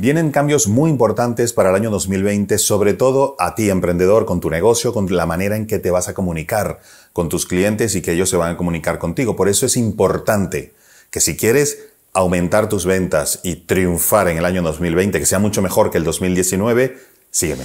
Vienen cambios muy importantes para el año 2020, sobre todo a ti emprendedor, con tu negocio, con la manera en que te vas a comunicar con tus clientes y que ellos se van a comunicar contigo. Por eso es importante que si quieres aumentar tus ventas y triunfar en el año 2020, que sea mucho mejor que el 2019, sígueme.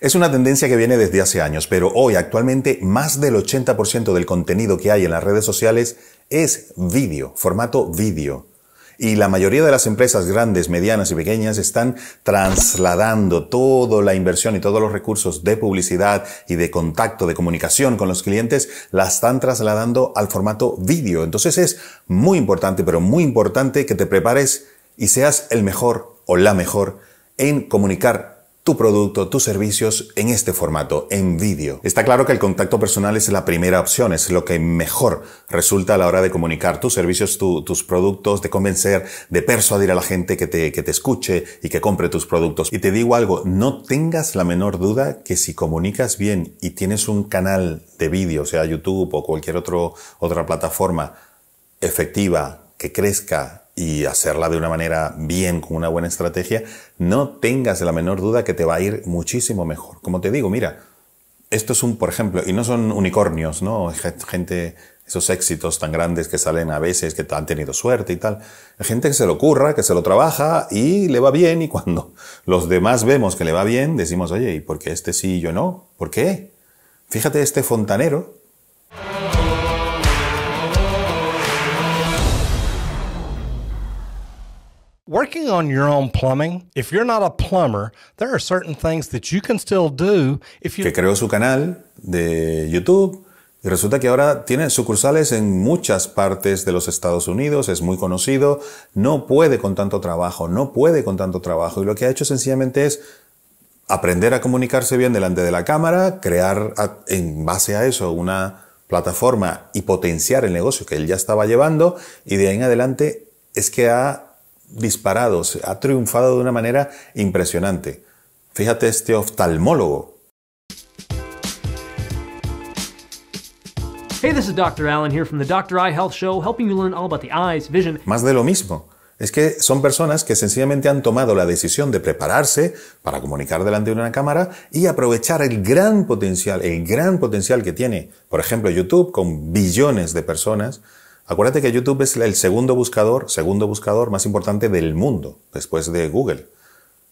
Es una tendencia que viene desde hace años, pero hoy actualmente más del 80% del contenido que hay en las redes sociales es vídeo, formato vídeo. Y la mayoría de las empresas grandes, medianas y pequeñas están trasladando toda la inversión y todos los recursos de publicidad y de contacto, de comunicación con los clientes, la están trasladando al formato vídeo. Entonces es muy importante, pero muy importante que te prepares y seas el mejor o la mejor en comunicar tu producto, tus servicios en este formato, en vídeo. Está claro que el contacto personal es la primera opción, es lo que mejor resulta a la hora de comunicar tus servicios, tus productos, de convencer, de persuadir a la gente que te, que te escuche y que compre tus productos. Y te digo algo, no tengas la menor duda que si comunicas bien y tienes un canal de vídeo, sea YouTube o cualquier otro, otra plataforma efectiva, que crezca y hacerla de una manera bien, con una buena estrategia, no tengas la menor duda que te va a ir muchísimo mejor. Como te digo, mira, esto es un, por ejemplo, y no son unicornios, ¿no? Gente, esos éxitos tan grandes que salen a veces, que han tenido suerte y tal. Gente que se lo ocurra, que se lo trabaja y le va bien y cuando los demás vemos que le va bien, decimos, oye, ¿y por qué este sí y yo no? ¿Por qué? Fíjate este fontanero working on your own plumbing, if you're not a plumber, there are certain things that you can still do if you que creó su canal de YouTube y resulta que ahora tiene sucursales en muchas partes de los Estados Unidos, es muy conocido, no puede con tanto trabajo, no puede con tanto trabajo y lo que ha hecho sencillamente es aprender a comunicarse bien delante de la cámara, crear en base a eso una plataforma y potenciar el negocio que él ya estaba llevando y de ahí en adelante es que ha disparados, ha triunfado de una manera impresionante. Fíjate este oftalmólogo. Hey, this is Dr. Allen here from the Dr. Eye Health Show, helping you learn all about the eyes, vision. Más de lo mismo. Es que son personas que sencillamente han tomado la decisión de prepararse para comunicar delante de una cámara y aprovechar el gran potencial, el gran potencial que tiene, por ejemplo, YouTube con billones de personas Acuérdate que YouTube es el segundo buscador, segundo buscador más importante del mundo, después de Google.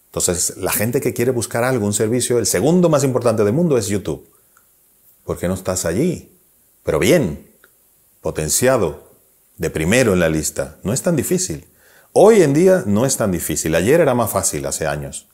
Entonces, la gente que quiere buscar algún servicio, el segundo más importante del mundo es YouTube. ¿Por qué no estás allí? Pero bien, potenciado, de primero en la lista. No es tan difícil. Hoy en día no es tan difícil. Ayer era más fácil, hace años.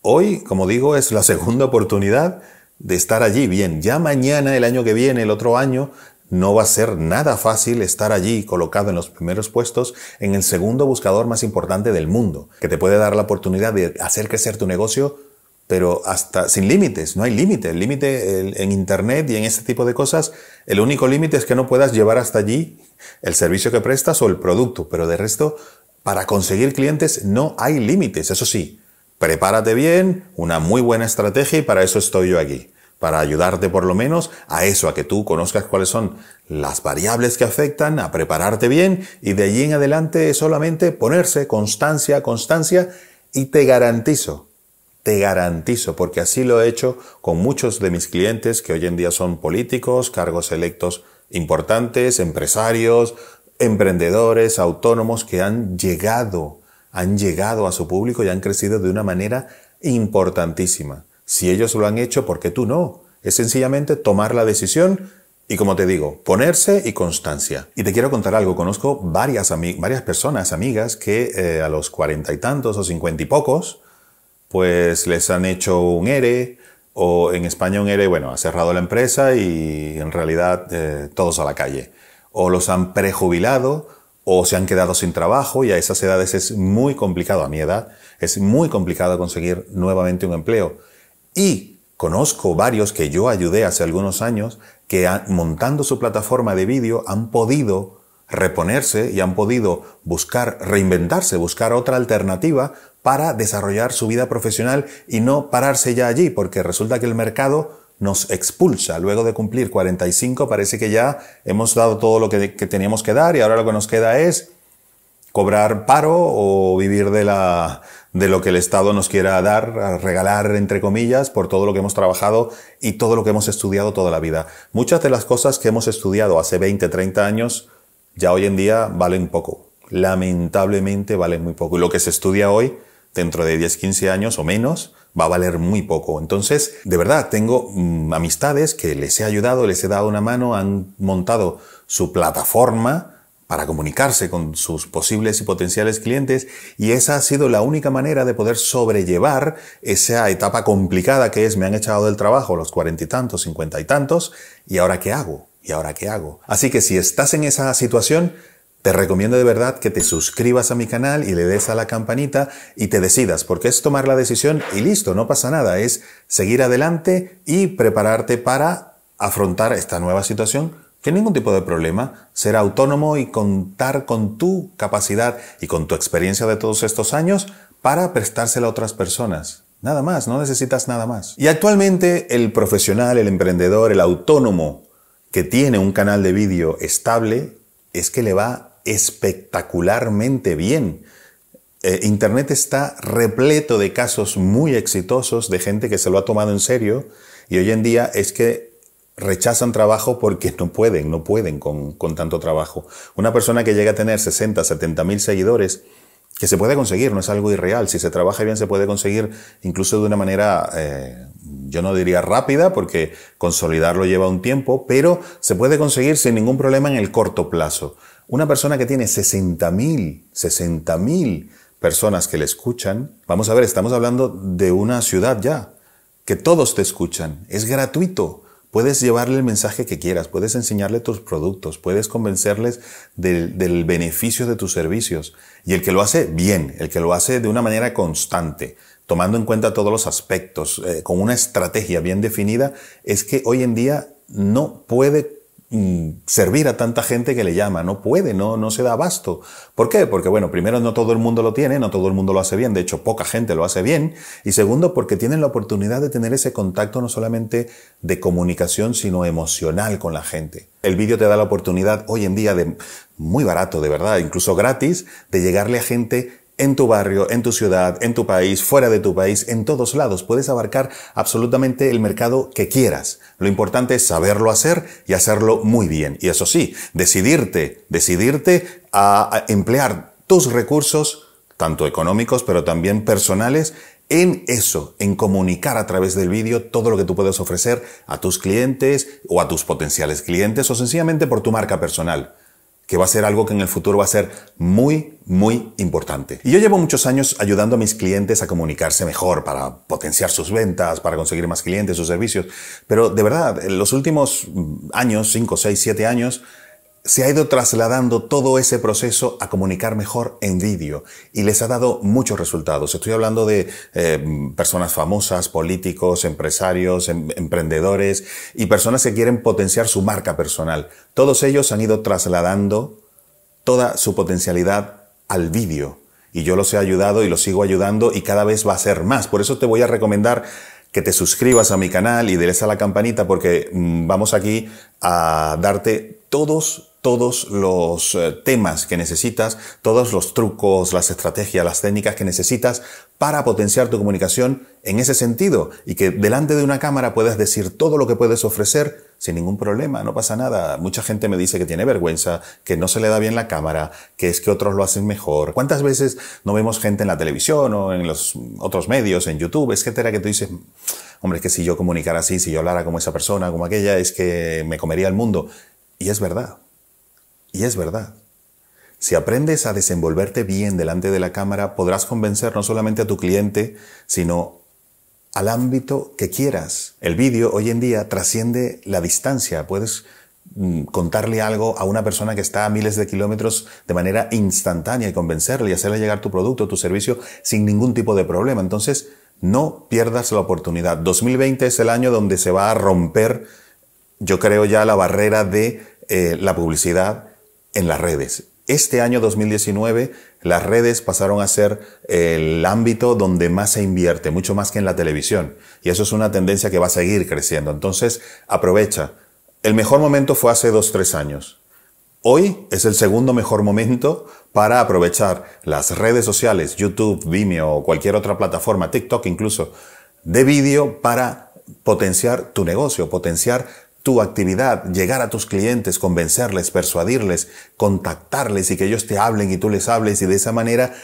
Hoy, como digo, es la segunda oportunidad de estar allí bien. Ya mañana, el año que viene, el otro año, no va a ser nada fácil estar allí colocado en los primeros puestos en el segundo buscador más importante del mundo, que te puede dar la oportunidad de hacer crecer tu negocio, pero hasta sin límites, no hay límite. El límite en Internet y en este tipo de cosas, el único límite es que no puedas llevar hasta allí el servicio que prestas o el producto, pero de resto, para conseguir clientes no hay límites, eso sí. Prepárate bien, una muy buena estrategia y para eso estoy yo aquí para ayudarte por lo menos a eso, a que tú conozcas cuáles son las variables que afectan, a prepararte bien y de allí en adelante solamente ponerse constancia, constancia y te garantizo, te garantizo, porque así lo he hecho con muchos de mis clientes que hoy en día son políticos, cargos electos importantes, empresarios, emprendedores, autónomos que han llegado, han llegado a su público y han crecido de una manera importantísima. Si ellos lo han hecho, ¿por qué tú no? Es sencillamente tomar la decisión y, como te digo, ponerse y constancia. Y te quiero contar algo. Conozco varias, varias personas, amigas, que eh, a los cuarenta y tantos o cincuenta y pocos, pues les han hecho un ERE, o en España un ERE, bueno, ha cerrado la empresa y en realidad eh, todos a la calle. O los han prejubilado, o se han quedado sin trabajo y a esas edades es muy complicado, a mi edad, es muy complicado conseguir nuevamente un empleo. Y conozco varios que yo ayudé hace algunos años que montando su plataforma de vídeo han podido reponerse y han podido buscar, reinventarse, buscar otra alternativa para desarrollar su vida profesional y no pararse ya allí, porque resulta que el mercado nos expulsa. Luego de cumplir 45 parece que ya hemos dado todo lo que, que teníamos que dar y ahora lo que nos queda es cobrar paro o vivir de, la, de lo que el Estado nos quiera dar, regalar, entre comillas, por todo lo que hemos trabajado y todo lo que hemos estudiado toda la vida. Muchas de las cosas que hemos estudiado hace 20, 30 años, ya hoy en día valen poco. Lamentablemente valen muy poco. Y lo que se estudia hoy, dentro de 10, 15 años o menos, va a valer muy poco. Entonces, de verdad, tengo mm, amistades que les he ayudado, les he dado una mano, han montado su plataforma, para comunicarse con sus posibles y potenciales clientes y esa ha sido la única manera de poder sobrellevar esa etapa complicada que es me han echado del trabajo los cuarenta y tantos, cincuenta y tantos y ahora qué hago, y ahora qué hago. Así que si estás en esa situación, te recomiendo de verdad que te suscribas a mi canal y le des a la campanita y te decidas, porque es tomar la decisión y listo, no pasa nada, es seguir adelante y prepararte para afrontar esta nueva situación que ningún tipo de problema, ser autónomo y contar con tu capacidad y con tu experiencia de todos estos años para prestársela a otras personas. Nada más, no necesitas nada más. Y actualmente el profesional, el emprendedor, el autónomo que tiene un canal de vídeo estable es que le va espectacularmente bien. Eh, Internet está repleto de casos muy exitosos de gente que se lo ha tomado en serio y hoy en día es que rechazan trabajo porque no pueden, no pueden con, tanto trabajo. Una persona que llega a tener 60, 70 mil seguidores, que se puede conseguir, no es algo irreal. Si se trabaja bien, se puede conseguir incluso de una manera, eh, yo no diría rápida, porque consolidarlo lleva un tiempo, pero se puede conseguir sin ningún problema en el corto plazo. Una persona que tiene 60 mil, 60 mil personas que le escuchan, vamos a ver, estamos hablando de una ciudad ya, que todos te escuchan, es gratuito. Puedes llevarle el mensaje que quieras, puedes enseñarle tus productos, puedes convencerles del, beneficio de tus servicios. Y el que lo hace bien, el que lo hace de una manera constante, tomando en cuenta todos los aspectos, eh, con una estrategia bien definida, es que hoy en día no puede servir a tanta gente que le llama. No puede, no, no se da abasto. ¿Por qué? Porque, bueno, primero no todo el mundo lo tiene, no todo el mundo lo hace bien, de hecho poca gente lo hace bien. Y segundo, porque tienen la oportunidad de tener ese contacto no solamente de comunicación, sino emocional con la gente. El vídeo te da la oportunidad hoy en día de, muy barato, de verdad, incluso gratis, de llegarle a gente en tu barrio, en tu ciudad, en tu país, fuera de tu país, en todos lados. Puedes abarcar absolutamente el mercado que quieras. Lo importante es saberlo hacer y hacerlo muy bien. Y eso sí, decidirte, decidirte a emplear tus recursos, tanto económicos, pero también personales, en eso, en comunicar a través del vídeo todo lo que tú puedes ofrecer a tus clientes o a tus potenciales clientes o sencillamente por tu marca personal que va a ser algo que en el futuro va a ser muy, muy importante. Y yo llevo muchos años ayudando a mis clientes a comunicarse mejor para potenciar sus ventas, para conseguir más clientes, sus servicios. Pero de verdad, en los últimos años, 5, 6, 7 años, se ha ido trasladando todo ese proceso a comunicar mejor en vídeo y les ha dado muchos resultados. Estoy hablando de eh, personas famosas, políticos, empresarios, em, emprendedores y personas que quieren potenciar su marca personal. Todos ellos han ido trasladando toda su potencialidad al vídeo y yo los he ayudado y los sigo ayudando y cada vez va a ser más. Por eso te voy a recomendar que te suscribas a mi canal y des a la campanita porque mm, vamos aquí a darte todos todos los eh, temas que necesitas, todos los trucos, las estrategias, las técnicas que necesitas para potenciar tu comunicación en ese sentido y que delante de una cámara puedas decir todo lo que puedes ofrecer sin ningún problema, no pasa nada. Mucha gente me dice que tiene vergüenza, que no se le da bien la cámara, que es que otros lo hacen mejor. ¿Cuántas veces no vemos gente en la televisión o en los otros medios, en YouTube, etcétera, que tú dices, hombre, es que si yo comunicara así, si yo hablara como esa persona, como aquella, es que me comería el mundo. Y es verdad. Y es verdad. Si aprendes a desenvolverte bien delante de la cámara, podrás convencer no solamente a tu cliente, sino al ámbito que quieras. El vídeo hoy en día trasciende la distancia. Puedes mm, contarle algo a una persona que está a miles de kilómetros de manera instantánea y convencerle y hacerle llegar tu producto, tu servicio sin ningún tipo de problema. Entonces, no pierdas la oportunidad. 2020 es el año donde se va a romper, yo creo ya, la barrera de eh, la publicidad en las redes. este año 2019 las redes pasaron a ser el ámbito donde más se invierte, mucho más que en la televisión. Y eso es una tendencia que va a seguir creciendo. Entonces, aprovecha. El mejor momento fue hace dos, tres años. Hoy es el segundo mejor momento para aprovechar las redes sociales, YouTube, Vimeo o cualquier otra plataforma, TikTok incluso, de vídeo para potenciar tu negocio, potenciar tu actividad, llegar a tus clientes, convencerles, persuadirles, contactarles y que ellos te hablen y tú les hables y de esa manera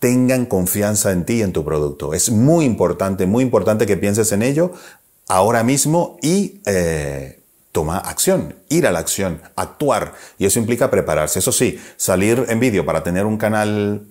tengan confianza en ti y en tu producto. Es muy importante, muy importante que pienses en ello ahora mismo y eh, toma acción, ir a la acción, actuar. Y eso implica prepararse. Eso sí, salir en vídeo para tener un canal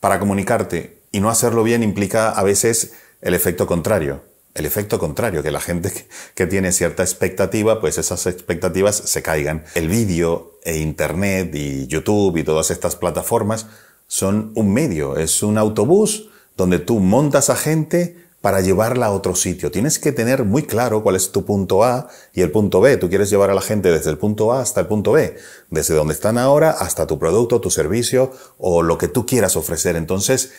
para comunicarte y no hacerlo bien implica a veces el efecto contrario el efecto contrario, que la gente que tiene cierta expectativa, pues esas expectativas se caigan. El vídeo e Internet y YouTube y todas estas plataformas son un medio, es un autobús donde tú montas a gente para llevarla a otro sitio. Tienes que tener muy claro cuál es tu punto A y el punto B. Tú quieres llevar a la gente desde el punto A hasta el punto B, desde donde están ahora hasta tu producto, tu servicio o lo que tú quieras ofrecer. Entonces,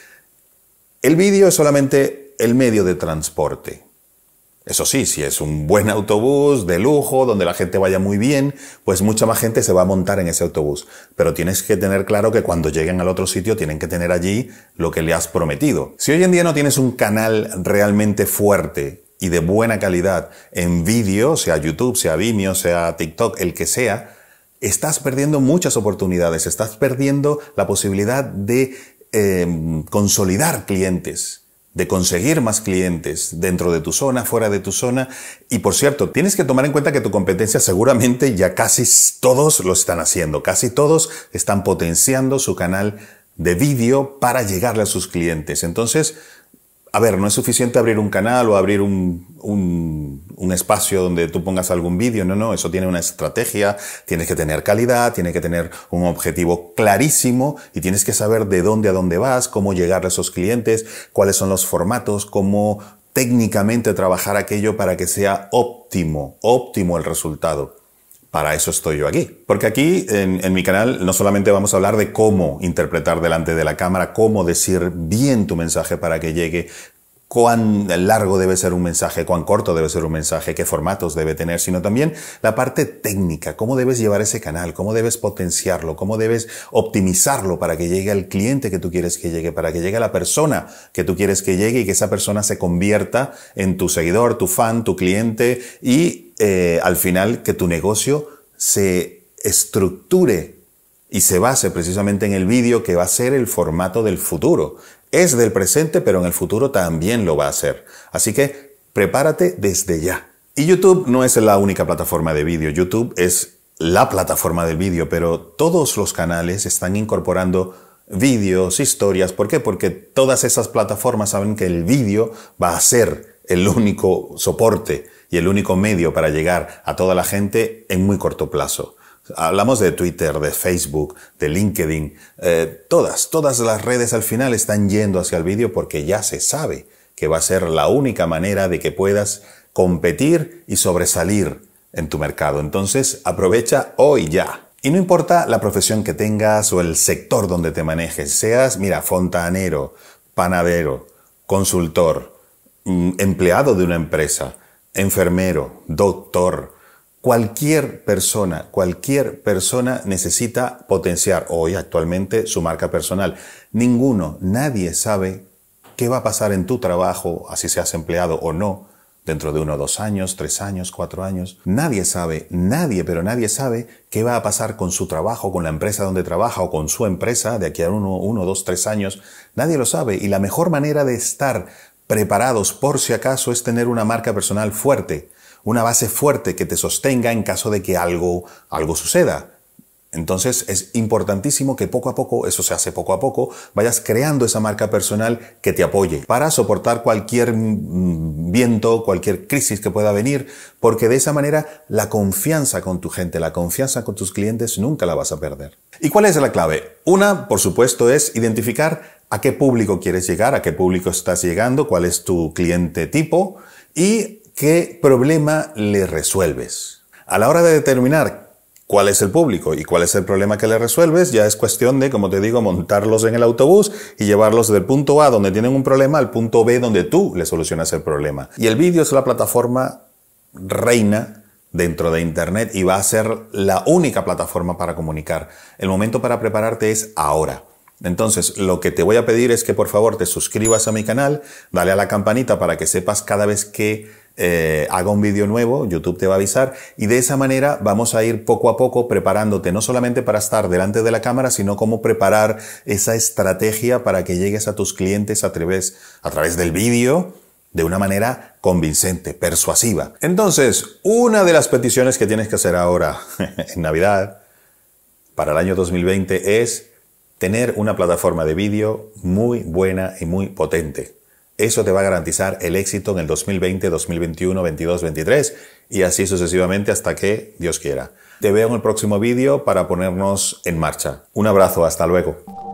el vídeo es solamente el medio de transporte. Eso sí, si es un buen autobús de lujo, donde la gente vaya muy bien, pues mucha más gente se va a montar en ese autobús. Pero tienes que tener claro que cuando lleguen al otro sitio tienen que tener allí lo que le has prometido. Si hoy en día no tienes un canal realmente fuerte y de buena calidad en vídeo, sea YouTube, sea Vimeo, sea TikTok, el que sea, estás perdiendo muchas oportunidades, estás perdiendo la posibilidad de eh, consolidar clientes de conseguir más clientes dentro de tu zona, fuera de tu zona. Y por cierto, tienes que tomar en cuenta que tu competencia seguramente ya casi todos lo están haciendo, casi todos están potenciando su canal de vídeo para llegarle a sus clientes. Entonces, a ver, no es suficiente abrir un canal o abrir un, un, espacio donde tú pongas algún vídeo, no, no, eso tiene una estrategia, tienes que tener calidad, tienes que tener un objetivo clarísimo y tienes que saber de dónde a dónde vas, cómo llegar a esos clientes, cuáles son los formatos, cómo técnicamente trabajar aquello para que sea óptimo, óptimo el resultado. Para eso estoy yo aquí. Porque aquí en, mi canal no solamente vamos a hablar de cómo interpretar delante de la cámara, cómo decir bien tu mensaje para que llegue, cuán largo debe ser un mensaje, cuán corto debe ser un mensaje, qué formatos debe tener, sino también la parte técnica, cómo debes llevar ese canal, cómo debes potenciarlo, cómo debes optimizarlo para que llegue al cliente que tú quieres que llegue, para que llegue a la persona que tú quieres que llegue y que esa persona se convierta en tu seguidor, tu fan, tu cliente y eh, al final que tu negocio se estructure y se base precisamente en el vídeo que va a ser el formato del futuro. Es del presente, pero en el futuro también lo va a ser. Así que prepárate desde ya. Y YouTube no es la única plataforma de vídeo. YouTube es la plataforma del vídeo, pero todos los canales están incorporando vídeos, historias. ¿Por qué? Porque todas esas plataformas saben que el vídeo va a ser el único soporte y el único medio para llegar a toda la gente en muy corto plazo. Hablamos de Twitter, de Facebook, de LinkedIn, eh, todas, todas las redes al final están yendo hacia el vídeo porque ya se sabe que va a ser la única manera de que puedas competir y sobresalir en tu mercado. Entonces, aprovecha hoy ya. Y no importa la profesión que tengas o el sector donde te manejes, seas, mira, fontanero, panadero, consultor, mm, empleado de una empresa, enfermero, doctor, cualquier persona, cualquier persona necesita potenciar hoy actualmente su marca personal. Ninguno, nadie sabe qué va a pasar en tu trabajo, así seas empleado o no, dentro de uno, dos años, tres años, cuatro años. Nadie sabe, nadie, pero nadie sabe qué va a pasar con su trabajo, con la empresa donde trabaja o con su empresa de aquí a uno, uno, dos, tres años. Nadie lo sabe. Y la mejor manera de estar preparados por si acaso es tener una marca personal fuerte, una base fuerte que te sostenga en caso de que algo, algo suceda. Entonces es importantísimo que poco a poco, eso se hace poco a poco, vayas creando esa marca personal que te apoye para soportar cualquier mm, viento, cualquier crisis que pueda venir, porque de esa manera la confianza con tu gente, la confianza con tus clientes nunca la vas a perder. ¿Y cuál es la clave? Una, por supuesto, es identificar a qué público quieres llegar, a qué público estás llegando, cuál es tu cliente tipo y qué problema le resuelves. A la hora de determinar cuál es el público y cuál es el problema que le resuelves, ya es cuestión de, como te digo, montarlos en el autobús y llevarlos del punto A donde tienen un problema al punto B donde tú le solucionas el problema. Y el vídeo es la plataforma reina dentro de Internet y va a ser la única plataforma para comunicar. El momento para prepararte es ahora. Entonces, lo que te voy a pedir es que por favor te suscribas a mi canal, dale a la campanita para que sepas cada vez que eh, haga un vídeo nuevo, YouTube te va a avisar y de esa manera vamos a ir poco a poco preparándote, no solamente para estar delante de la cámara, sino cómo preparar esa estrategia para que llegues a tus clientes a través, a través del vídeo de una manera convincente, persuasiva. Entonces, una de las peticiones que tienes que hacer ahora en Navidad para el año 2020 es tener una plataforma de vídeo muy buena y muy potente. Eso te va a garantizar el éxito en el 2020, 2021, 22, 23 y así sucesivamente hasta que Dios quiera. Te veo en el próximo vídeo para ponernos en marcha. Un abrazo, hasta luego.